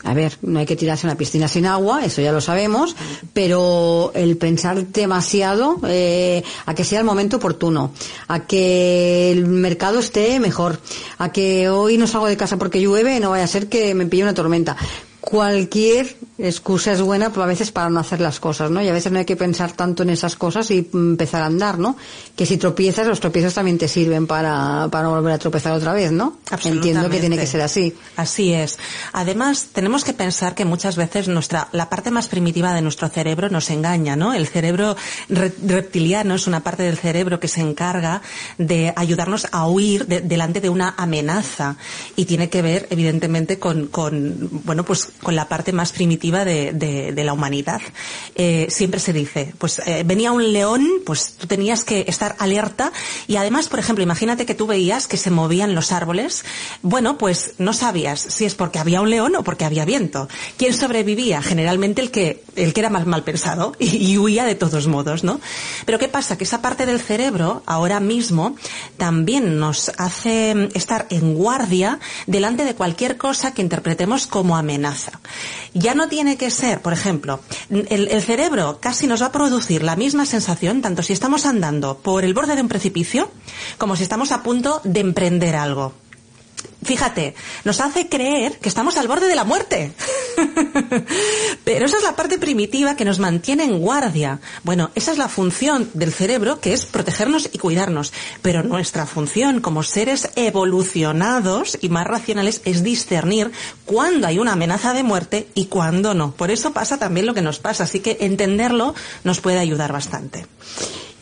A ver, no hay que tirarse una piscina sin agua, eso ya lo sabemos, pero el pensar demasiado eh, a que sea el momento oportuno, a que el mercado esté mejor, a que hoy no salgo de casa porque llueve, no vaya a ser que me pille una tormenta. Cualquier excusa es buena, a veces para no hacer las cosas, ¿no? Y a veces no hay que pensar tanto en esas cosas y empezar a andar, ¿no? Que si tropiezas, los tropiezos también te sirven para, para no volver a tropezar otra vez, ¿no? Entiendo que tiene que ser así. Así es. Además, tenemos que pensar que muchas veces nuestra, la parte más primitiva de nuestro cerebro nos engaña, ¿no? El cerebro re- reptiliano es una parte del cerebro que se encarga de ayudarnos a huir de- delante de una amenaza y tiene que ver, evidentemente, con, con bueno, pues con la parte más primitiva de, la humanidad. Eh, siempre se dice, pues eh, venía un león, pues tú tenías que estar alerta y además, por ejemplo, imagínate que tú veías que se movían los árboles. Bueno, pues no sabías si es porque había un león o porque había viento. ¿Quién sobrevivía? Generalmente el que, el que era más mal pensado y huía de todos modos, ¿no? Pero ¿qué pasa? Que esa parte del cerebro ahora mismo también nos hace estar en guardia delante de cualquier cosa que interpretemos como amenaza. Ya no tiene que ser, por ejemplo, el, cerebro casi nos va a producir la misma sensación tanto si estamos andando por el borde de un precipicio como si estamos a punto de emprender algo. Fíjate, nos hace creer que estamos al borde de la muerte. Pero esa es la parte primitiva que nos mantiene en guardia. Bueno, esa es la función del cerebro, que es protegernos y cuidarnos. Pero nuestra función como seres evolucionados y más racionales es discernir cuándo hay una amenaza de muerte y cuándo no. Por eso pasa también lo que nos pasa. Así que entenderlo nos puede ayudar bastante.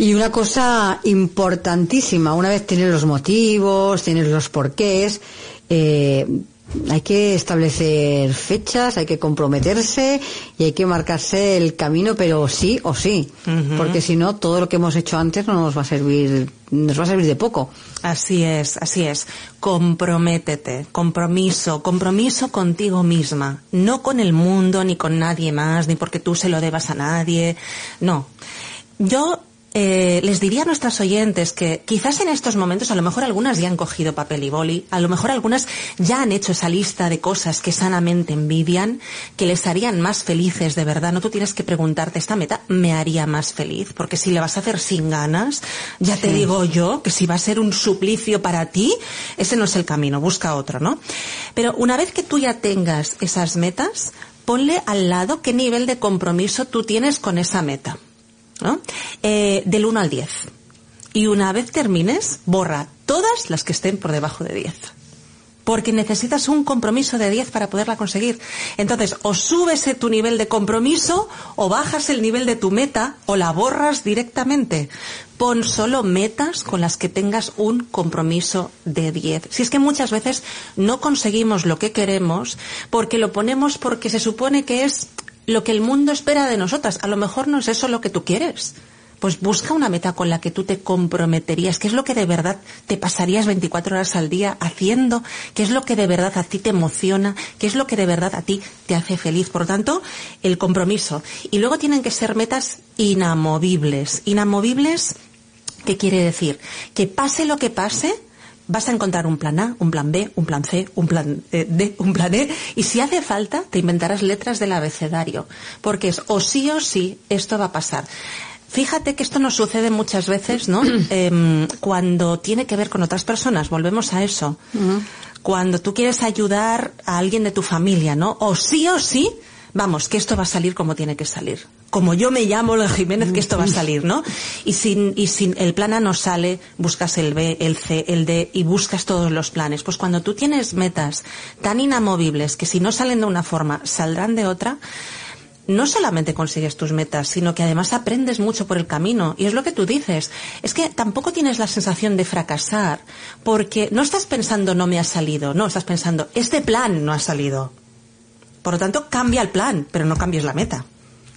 Y una cosa importantísima, una vez tienes los motivos, tienes los porqués, eh, hay que establecer fechas, hay que comprometerse y hay que marcarse el camino, pero sí o sí, porque si no todo lo que hemos hecho antes no nos va a servir, nos va a servir de poco. Así es, así es. Comprométete, compromiso, compromiso contigo misma, no con el mundo, ni con nadie más, ni porque tú se lo debas a nadie. No. yo eh, les diría a nuestras oyentes que quizás en estos momentos a lo mejor algunas ya han cogido papel y boli, a lo mejor algunas ya han hecho esa lista de cosas que sanamente envidian, que les harían más felices de verdad. No tú tienes que preguntarte, esta meta me haría más feliz, porque si le vas a hacer sin ganas, ya te digo yo que si va a ser un suplicio para ti, ese no es el camino, busca otro, ¿no? Pero una vez que tú ya tengas esas metas, ponle al lado qué nivel de compromiso tú tienes con esa meta. ¿No? Eh, del 1 al 10. Y una vez termines, borra todas las que estén por debajo de 10. Porque necesitas un compromiso de 10 para poderla conseguir. Entonces, o subes tu nivel de compromiso, o bajas el nivel de tu meta, o la borras directamente. Pon solo metas con las que tengas un compromiso de 10. Si es que muchas veces no conseguimos lo que queremos porque lo ponemos porque se supone que es lo que el mundo espera de nosotras. A lo mejor no es eso lo que tú quieres. Pues busca una meta con la que tú te comprometerías, qué es lo que de verdad te pasarías 24 horas al día haciendo, qué es lo que de verdad a ti te emociona, qué es lo que de verdad a ti te hace feliz. Por lo tanto, el compromiso. Y luego tienen que ser metas inamovibles. Inamovibles, ¿qué quiere decir? Que pase lo que pase, vas a encontrar un plan A, un plan B, un plan C, un plan eh, D, un plan E, y si hace falta, te inventarás letras del abecedario, porque es o sí o sí, esto va a pasar. Fíjate que esto nos sucede muchas veces, ¿no? Em, cuando tiene que ver con otras personas, volvemos a eso. Cuando tú quieres ayudar a alguien de tu familia, ¿no? O sí o sí, vamos, que esto va a salir como tiene que salir. Como yo me llamo la Jiménez, que esto va a salir, ¿no? Y sin, y sin el plan A no sale, buscas el B, el C, el D y buscas todos los planes. Pues cuando tú tienes metas tan inamovibles que si no salen de una forma, saldrán de otra, no solamente consigues tus metas, sino que además aprendes mucho por el camino. Y es lo que tú dices. Es que tampoco tienes la sensación de fracasar, porque no estás pensando no me ha salido, no, estás pensando este plan no ha salido. Por lo tanto, cambia el plan, pero no cambies la meta.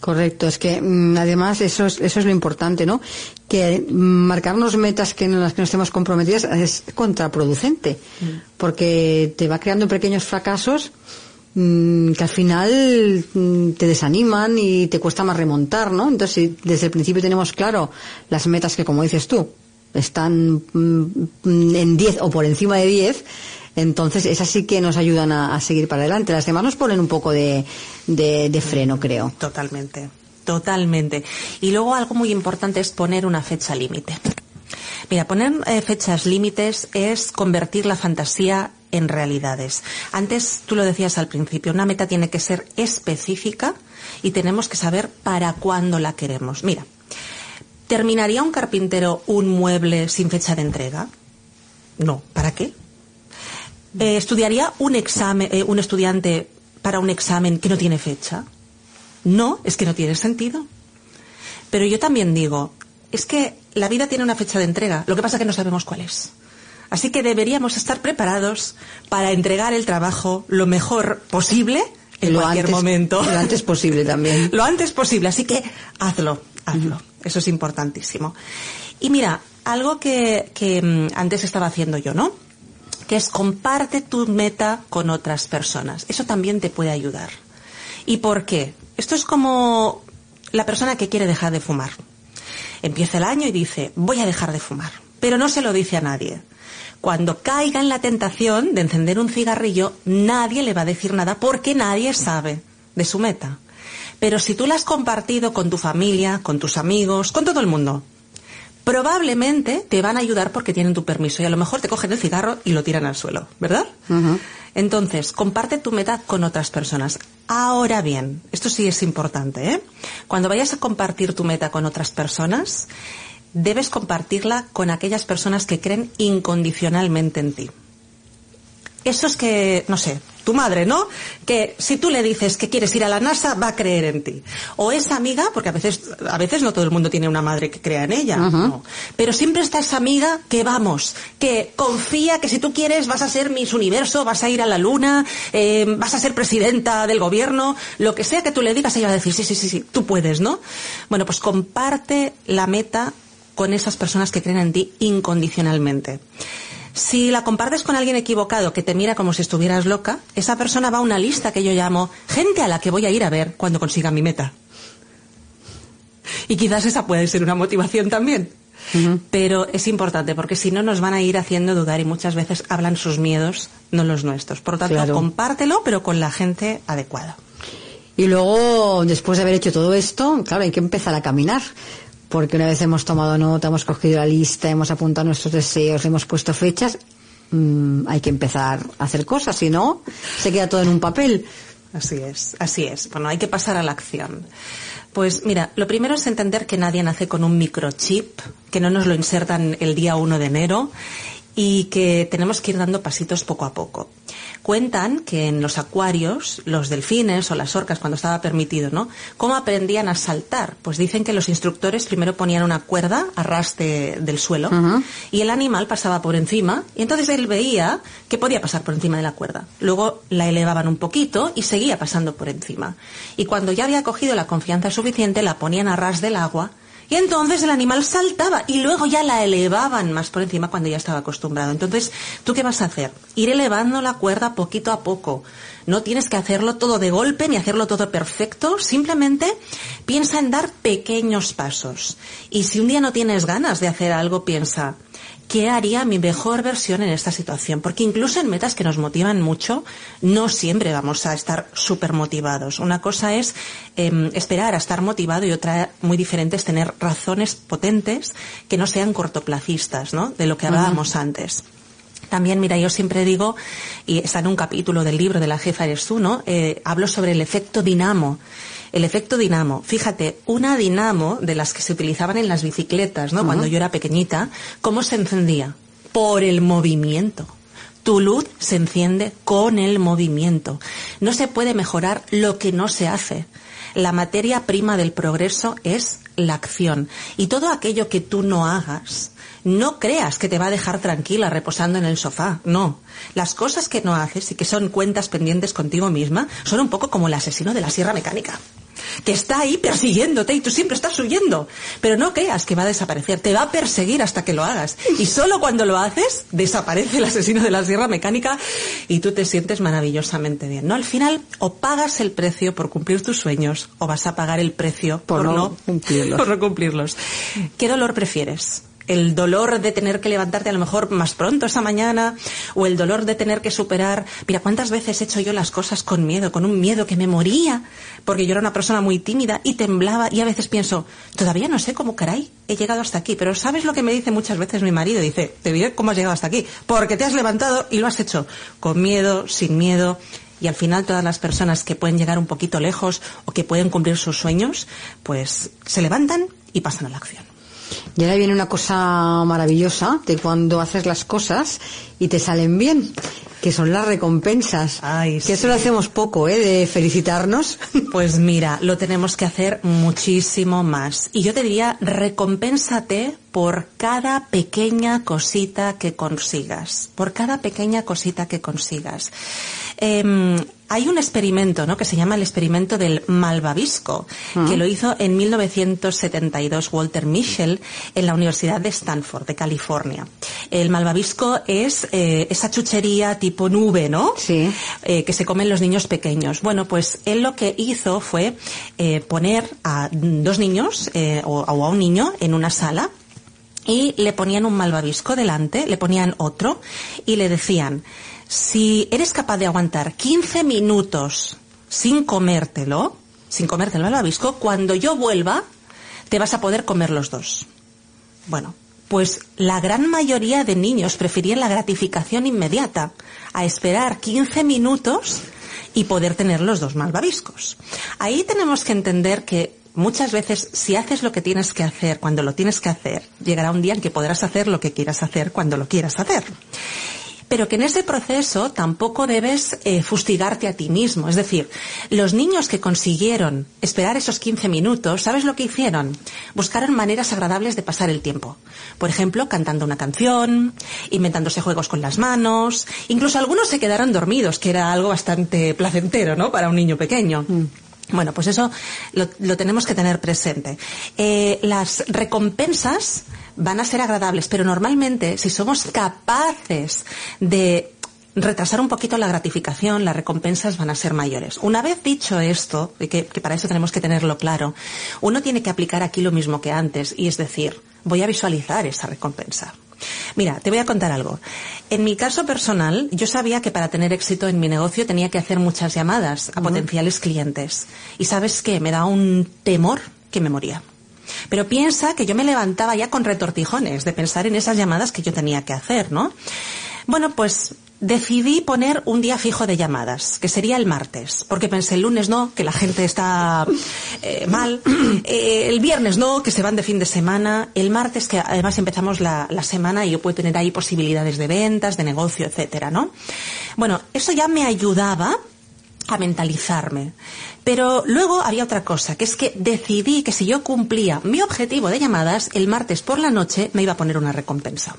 Correcto, es que mm, además eso es, eso es lo importante, ¿no? Que mm, marcarnos metas que en las que nos estemos comprometidas es contraproducente, porque te va creando pequeños fracasos mm, que al final mm, te desaniman y te cuesta más remontar, ¿no? Entonces, si desde el principio tenemos claro las metas que, como dices tú, están mm, en 10 o por encima de 10, entonces esas sí que nos ayudan a, seguir para adelante. Las demás nos ponen un poco de freno, creo. Totalmente, totalmente. Y luego algo muy importante es poner una fecha límite. Mira, poner eh, fechas límites es convertir la fantasía en realidades. Antes tú lo decías al principio, una meta tiene que ser específica y tenemos que saber para cuándo la queremos. Mira, ¿terminaría un carpintero un mueble sin fecha de entrega? No, ¿para qué? Eh, ¿Estudiaría un examen, eh, un estudiante para un examen que no tiene fecha? No, es que no tiene sentido. Pero yo también digo, es que la vida tiene una fecha de entrega, lo que pasa es que no sabemos cuál es. Así que deberíamos estar preparados para entregar el trabajo lo mejor posible en Lo cualquier antes- momento. Lo antes posible también. Lo antes posible, así que hazlo, hazlo. Eso es importantísimo. Y mira, algo que, que mm, antes estaba haciendo yo, ¿no? Que es comparte tu meta con otras personas. Eso también te puede ayudar. ¿Y por qué? Esto es como la persona que quiere dejar de fumar. Empieza el año y dice, voy a dejar de fumar. Pero no se lo dice a nadie. Cuando caiga en la tentación de encender un cigarrillo, nadie le va a decir nada porque nadie sabe de su meta. Pero si tú la has compartido con tu familia, con tus amigos, con todo el mundo, probablemente te van a ayudar porque tienen tu permiso y a lo mejor te cogen el cigarro y lo tiran al suelo, ¿verdad? Entonces, comparte tu meta con otras personas. Ahora bien, esto sí es importante, ¿eh? Cuando vayas a compartir tu meta con otras personas, debes compartirla con aquellas personas que creen incondicionalmente en ti. Eso es que, no sé, tu madre, ¿no? Que si tú le dices que quieres ir a la NASA, va a creer en ti. O esa amiga, porque a veces, a veces no todo el mundo tiene una madre que crea en ella, no. Pero siempre está esa amiga que vamos, que confía que si tú quieres vas a ser Miss Universo, vas a ir a la luna, eh, vas a ser presidenta del gobierno, lo que sea que tú le digas, ella va a decir, sí, sí, sí, sí, tú puedes, ¿no? Bueno, pues comparte la meta con esas personas que creen en ti incondicionalmente. Si la compartes con alguien equivocado que te mira como si estuvieras loca, esa persona va a una lista que yo llamo gente a la que voy a ir a ver cuando consiga mi meta. Y quizás esa puede ser una motivación también. Pero es importante porque si no nos van a ir haciendo dudar y muchas veces hablan sus miedos, no los nuestros. Por lo tanto, compártelo, pero con la gente adecuada. Y luego, después de haber hecho todo esto, claro, hay que empezar a caminar. Porque una vez hemos tomado nota, hemos cogido la lista, hemos apuntado nuestros deseos, hemos puesto fechas, mm, hay que empezar a hacer cosas, si no, se queda todo en un papel. Así es, así es. Bueno, hay que pasar a la acción. Pues mira, lo primero es entender que nadie nace con un microchip, que no nos lo insertan el día 1 de enero y que tenemos que ir dando pasitos poco a poco. Cuentan que en los acuarios, los delfines o las orcas, cuando estaba permitido, ¿no? ¿Cómo aprendían a saltar? Pues dicen que los instructores primero ponían una cuerda a ras del suelo y el animal pasaba por encima y entonces él veía que podía pasar por encima de la cuerda. Luego la elevaban un poquito y seguía pasando por encima. Y cuando ya había cogido la confianza suficiente, la ponían a ras del agua y entonces el animal saltaba y luego ya la elevaban más por encima cuando ya estaba acostumbrado. Entonces, ¿tú qué vas a hacer? Ir elevando la cuerda poquito a poco. No tienes que hacerlo todo de golpe ni hacerlo todo perfecto. Simplemente piensa en dar pequeños pasos. Y si un día no tienes ganas de hacer algo, piensa, ¿qué haría mi mejor versión en esta situación? Porque incluso en metas que nos motivan mucho, no siempre vamos a estar súper motivados. Una cosa es em, esperar a estar motivado y otra muy diferente es tener razones potentes que no sean cortoplacistas, ¿no? De lo que hablábamos antes. También, mira, yo siempre digo, y está en un capítulo del libro de la jefa eres tú, ¿no? Eh, hablo sobre el efecto dinamo. El efecto dinamo. Fíjate, una dinamo de las que se utilizaban en las bicicletas, ¿no? Cuando yo era pequeñita, ¿cómo se encendía? Por el movimiento. Tu luz se enciende con el movimiento. No se puede mejorar lo que no se hace. La materia prima del progreso es la acción. Y todo aquello que tú no hagas, no creas que te va a dejar tranquila reposando en el sofá. No. Las cosas que no haces y que son cuentas pendientes contigo misma son un poco como el asesino de la sierra mecánica que está ahí persiguiéndote y tú siempre estás huyendo. Pero no creas que va a desaparecer, te va a perseguir hasta que lo hagas. Y solo cuando lo haces, desaparece el asesino de la sierra mecánica y tú te sientes maravillosamente bien. ¿no? Al final, o pagas el precio por cumplir tus sueños o vas a pagar el precio por, no, cumplirlos. por no cumplirlos. ¿Qué dolor prefieres? El dolor de tener que levantarte a lo mejor más pronto esa mañana o el dolor de tener que superar. Mira, cuántas veces he hecho yo las cosas con miedo, con un miedo que me moría, porque yo era una persona muy tímida y temblaba y a veces pienso, todavía no sé cómo caray he llegado hasta aquí, pero ¿sabes lo que me dice muchas veces mi marido? Dice, te diré cómo has llegado hasta aquí, porque te has levantado y lo has hecho con miedo, sin miedo. Y al final todas las personas que pueden llegar un poquito lejos o que pueden cumplir sus sueños, pues se levantan y pasan a la acción. Y ahora viene una cosa maravillosa de cuando haces las cosas y te salen bien, que son las recompensas. Ay, que eso lo hacemos poco, ¿eh? De felicitarnos. Pues mira, lo tenemos que hacer muchísimo más. Y yo te diría, recompénsate por cada pequeña cosita que consigas. Por cada pequeña cosita que consigas. Em, hay un experimento, ¿no? Que se llama el experimento del malvavisco, que lo hizo en 1972 Walter Mischel en la Universidad de Stanford, de California. El malvavisco es eh, esa chuchería tipo nube, ¿no? Sí. Eh, que se comen los niños pequeños. Bueno, pues él lo que hizo fue eh, poner a dos niños o, o a un niño en una sala y le ponían un malvavisco delante, le ponían otro y le decían si eres capaz de aguantar 15 minutos sin comértelo, sin comértelo al abisco, cuando yo vuelva, te vas a poder comer los dos. Bueno, pues la gran mayoría de niños preferían la gratificación inmediata a esperar 15 minutos y poder tener los dos malvaviscos. Ahí tenemos que entender que muchas veces si haces lo que tienes que hacer cuando lo tienes que hacer, llegará un día en que podrás hacer lo que quieras hacer cuando lo quieras hacer pero que en ese proceso tampoco debes eh, fustigarte a ti mismo. Es decir, los niños que consiguieron esperar esos 15 minutos, ¿sabes lo que hicieron? Buscaron maneras agradables de pasar el tiempo. Por ejemplo, cantando una canción, inventándose juegos con las manos, incluso algunos se quedaron dormidos, que era algo bastante placentero, ¿no? Para un niño pequeño. Mm. Bueno, pues eso lo, tenemos que tener presente. Eh, las recompensas van a ser agradables, pero normalmente si somos capaces de retrasar un poquito la gratificación, las recompensas van a ser mayores. Una vez dicho esto, que, que para eso tenemos que tenerlo claro, uno tiene que aplicar aquí lo mismo que antes, y es decir, voy a visualizar esa recompensa. Mira, te voy a contar algo. En mi caso personal, yo sabía que para tener éxito en mi negocio tenía que hacer muchas llamadas a potenciales clientes. Y sabes qué, me da un temor que me moría. Pero piensa que yo me levantaba ya con retortijones de pensar en esas llamadas que yo tenía que hacer, ¿no? Bueno, pues decidí poner un día fijo de llamadas, que sería el martes, porque pensé el lunes no, que la gente está eh, mal, eh, el viernes no, que se van de fin de semana, el martes que además empezamos la, la, semana y yo puedo tener ahí posibilidades de ventas, de negocio, etcétera, ¿no? Bueno, eso ya me ayudaba a mentalizarme. Pero luego había otra cosa, que es que decidí que si yo cumplía mi objetivo de llamadas, el martes por la noche me iba a poner una recompensa.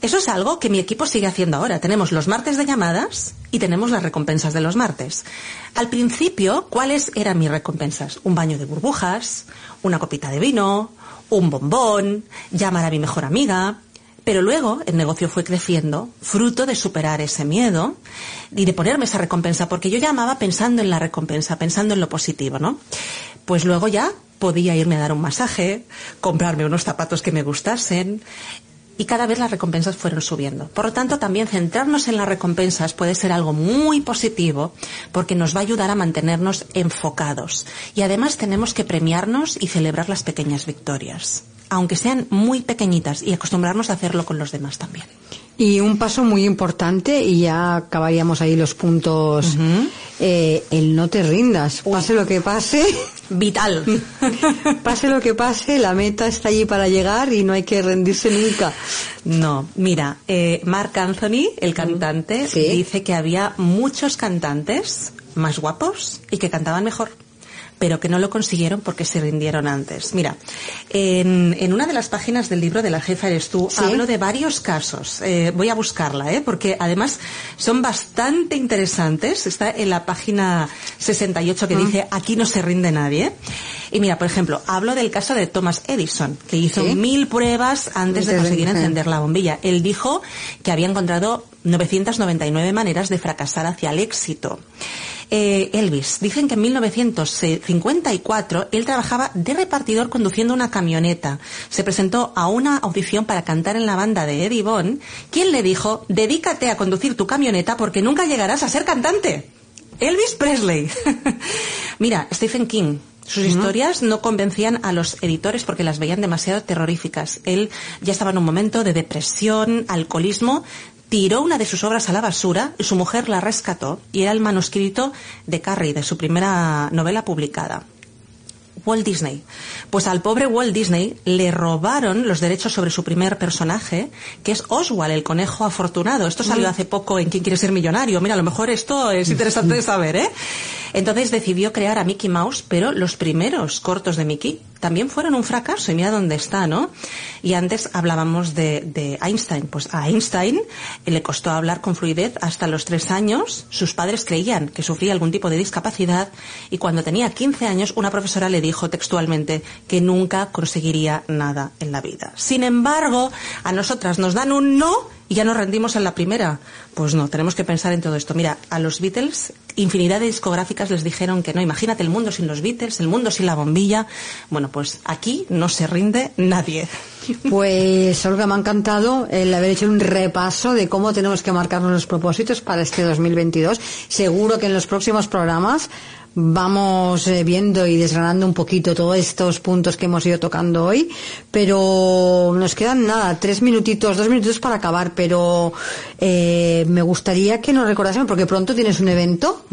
Eso es algo que mi equipo sigue haciendo ahora. Tenemos los martes de llamadas y tenemos las recompensas de los martes. Al principio, ¿cuáles eran mis recompensas? Un baño de burbujas, una copita de vino, un bombón, llamar a mi mejor amiga. Pero luego el negocio fue creciendo, fruto de superar ese miedo y de ponerme esa recompensa, porque yo llamaba pensando en la recompensa, pensando en lo positivo, ¿no? Pues luego ya podía irme a dar un masaje, comprarme unos zapatos que me gustasen, y cada vez las recompensas fueron subiendo. Por lo tanto, también centrarnos en las recompensas puede ser algo muy positivo porque nos va a ayudar a mantenernos enfocados. Y además tenemos que premiarnos y celebrar las pequeñas victorias, aunque sean muy pequeñitas, y acostumbrarnos a hacerlo con los demás también. Y un paso muy importante, y ya acabaríamos ahí los puntos, uh -huh. Eh, el no te rindas, pase lo que pase. Vital. pase lo que pase, la meta está allí para llegar y no hay que rendirse nunca. No, mira, eh, Mark Anthony, el cantante, ¿Sí? dice que había muchos cantantes más guapos y que cantaban mejor pero que no lo consiguieron porque se rindieron antes. Mira, en, en una de las páginas del libro de la jefa eres tú, ¿Sí? hablo de varios casos. Eh, voy a buscarla, ¿eh? porque además son bastante interesantes. Está en la página 68 que Ah. dice, aquí no se rinde nadie. Y mira, por ejemplo, hablo del caso de Thomas Edison, que hizo ¿Sí? mil pruebas antes de conseguir encender la bombilla. Él dijo que había encontrado 999 maneras de fracasar hacia el éxito. Eh, Elvis, dicen que en 1954 él trabajaba de repartidor conduciendo una camioneta. Se presentó a una audición para cantar en la banda de Eddie Bond, quien le dijo, dedícate a conducir tu camioneta porque nunca llegarás a ser cantante. Elvis Presley. Mira, Stephen King. Sus historias no convencían a los editores porque las veían demasiado terroríficas. Él ya estaba en un momento de depresión, alcoholismo, tiró una de sus obras a la basura y su mujer la rescató y era el manuscrito de Carrie, de su primera novela publicada. Walt Disney. Pues al pobre Walt Disney le robaron los derechos sobre su primer personaje, que es Oswald, el conejo afortunado. Esto salió hace poco en Quién quiere ser millonario. Mira, a lo mejor esto es interesante de saber, ¿eh? Entonces decidió crear a Mickey Mouse, pero los primeros cortos de Mickey también fueron un fracaso y mira dónde está, ¿no? Y antes hablábamos de, de Einstein. Pues a Einstein le costó hablar con fluidez hasta los tres años. Sus padres creían que sufría algún tipo de discapacidad y cuando tenía 15 años una profesora le dijo textualmente que nunca conseguiría nada en la vida. Sin embargo, a nosotras nos dan un no y ya nos rendimos en la primera. Pues no, tenemos que pensar en todo esto. Mira, a los Beatles, infinidad de discográficas les dijeron que no. Imagínate el mundo sin los Beatles, el mundo sin la bombilla. Bueno, pues aquí no se rinde nadie. Pues Olga, me ha encantado el haber hecho un repaso de cómo tenemos que marcarnos los propósitos para este 2022. Seguro que en los próximos programas vamos eh, viendo y desgranando un poquito todos estos puntos que hemos ido tocando hoy, pero nos quedan nada, tres minutitos, dos minutitos para acabar, pero eh, me gustaría que nos recordásemos, porque pronto tienes un evento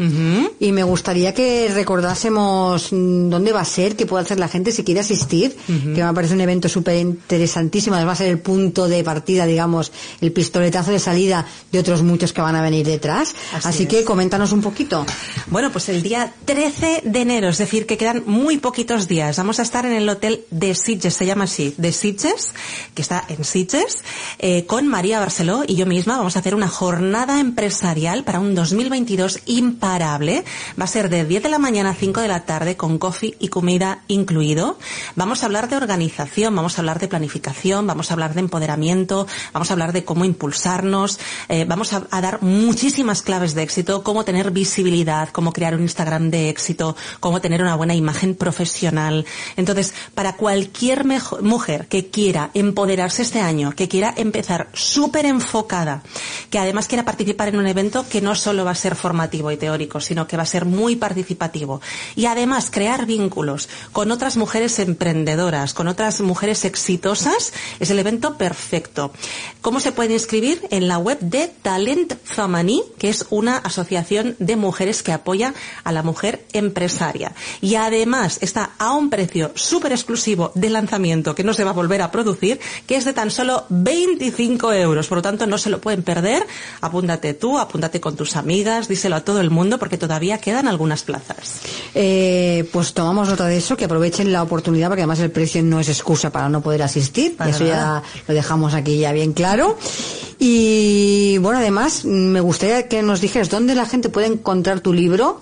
y me gustaría que recordásemos dónde va a ser, qué puede hacer la gente si quiere asistir, que me parece un evento súper interesantísimo, además va a ser el punto de partida, digamos, el pistoletazo de salida de otros muchos que van a venir detrás. Así Así, es. que coméntanos un poquito. Bueno, pues el día 3 13 de enero, es decir, que quedan muy poquitos días. Vamos a estar en el hotel de Sitges, se llama así, de Sitges, que está en Sitges, eh, con María Barceló y yo misma. Vamos a hacer una jornada empresarial para un 2022 imparable. Va a ser de 10 de la mañana a 5 de la tarde con coffee y comida incluido. Vamos a hablar de organización, vamos a hablar de planificación, vamos a hablar de empoderamiento, vamos a hablar de cómo impulsarnos, eh, vamos a, a dar muchísimas claves de éxito, cómo tener visibilidad, cómo crear un Instagram de éxito, cómo tener una buena imagen profesional. Entonces, para cualquier mujer que quiera empoderarse este año, que quiera empezar súper enfocada, que además quiera participar en un evento que no solo va a ser formativo y teórico, sino que va a ser muy participativo. Y además crear vínculos con otras mujeres emprendedoras, con otras mujeres exitosas, es el evento perfecto. ¿Cómo se puede inscribir? En la web de Talent Famani, que es una asociación de mujeres que apoya a la mujer empresaria. Y además está a un precio súper exclusivo de lanzamiento que no se va a volver a producir, que es de tan solo 25 euros. Por lo tanto, no se lo pueden perder. Apúntate tú, apúntate con tus amigas, díselo a todo el mundo porque todavía quedan algunas plazas. Eh, pues tomamos nota de eso, que aprovechen la oportunidad porque además el precio no es excusa para no poder asistir. eso ya lo dejamos aquí ya bien claro. Y bueno, además me gustaría que nos dijeras dónde la gente puede encontrar tu libro.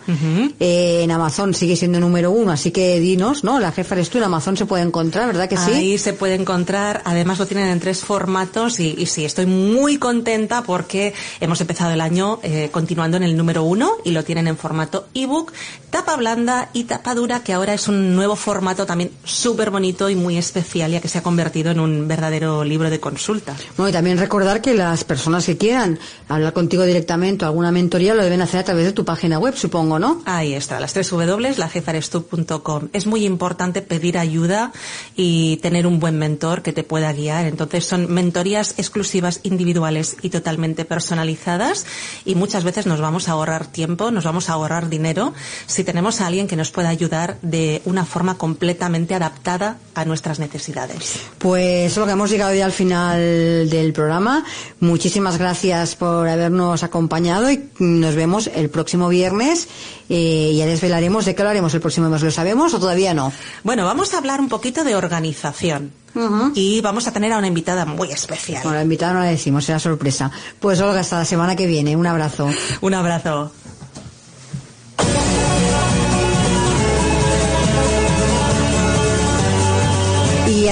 eh, en Amazon sigue siendo número uno, así que dinos, ¿no? La jefa eres tú, en Amazon se puede encontrar, ¿verdad que sí? Ahí se puede encontrar, además lo tienen en tres formatos y, y sí, estoy muy contenta porque hemos empezado el año eh, continuando en el número uno y lo tienen en formato ebook, tapa blanda y tapa dura, que ahora es un nuevo formato también súper bonito y muy especial, ya que se ha convertido en un verdadero libro de consulta. Bueno, y también recordar que las personas que quieran hablar contigo directamente o alguna mentoría lo deben hacer a través de tu página web, supongo, ¿no? Ahí está, las tres W, lajefarestu.com. Es muy importante pedir ayuda y tener un buen mentor que te pueda guiar. Entonces son mentorías exclusivas, individuales y totalmente personalizadas y muchas veces nos vamos a ahorrar tiempo, nos vamos a ahorrar dinero si tenemos a alguien que nos pueda ayudar de una forma completamente adaptada a nuestras necesidades. Pues lo que hemos llegado ya al final del programa. Muchísimas gracias por habernos acompañado y nos vemos el próximo viernes. Eh, ya desvelaremos de qué hablaremos el próximo mes. ¿Lo sabemos o todavía no? Bueno, vamos a hablar un poquito de organización. Uh -huh. Y vamos a tener a una invitada muy especial. Bueno, la invitada no la decimos, será sorpresa. Pues Olga, hasta la semana que viene. Un abrazo. Un abrazo.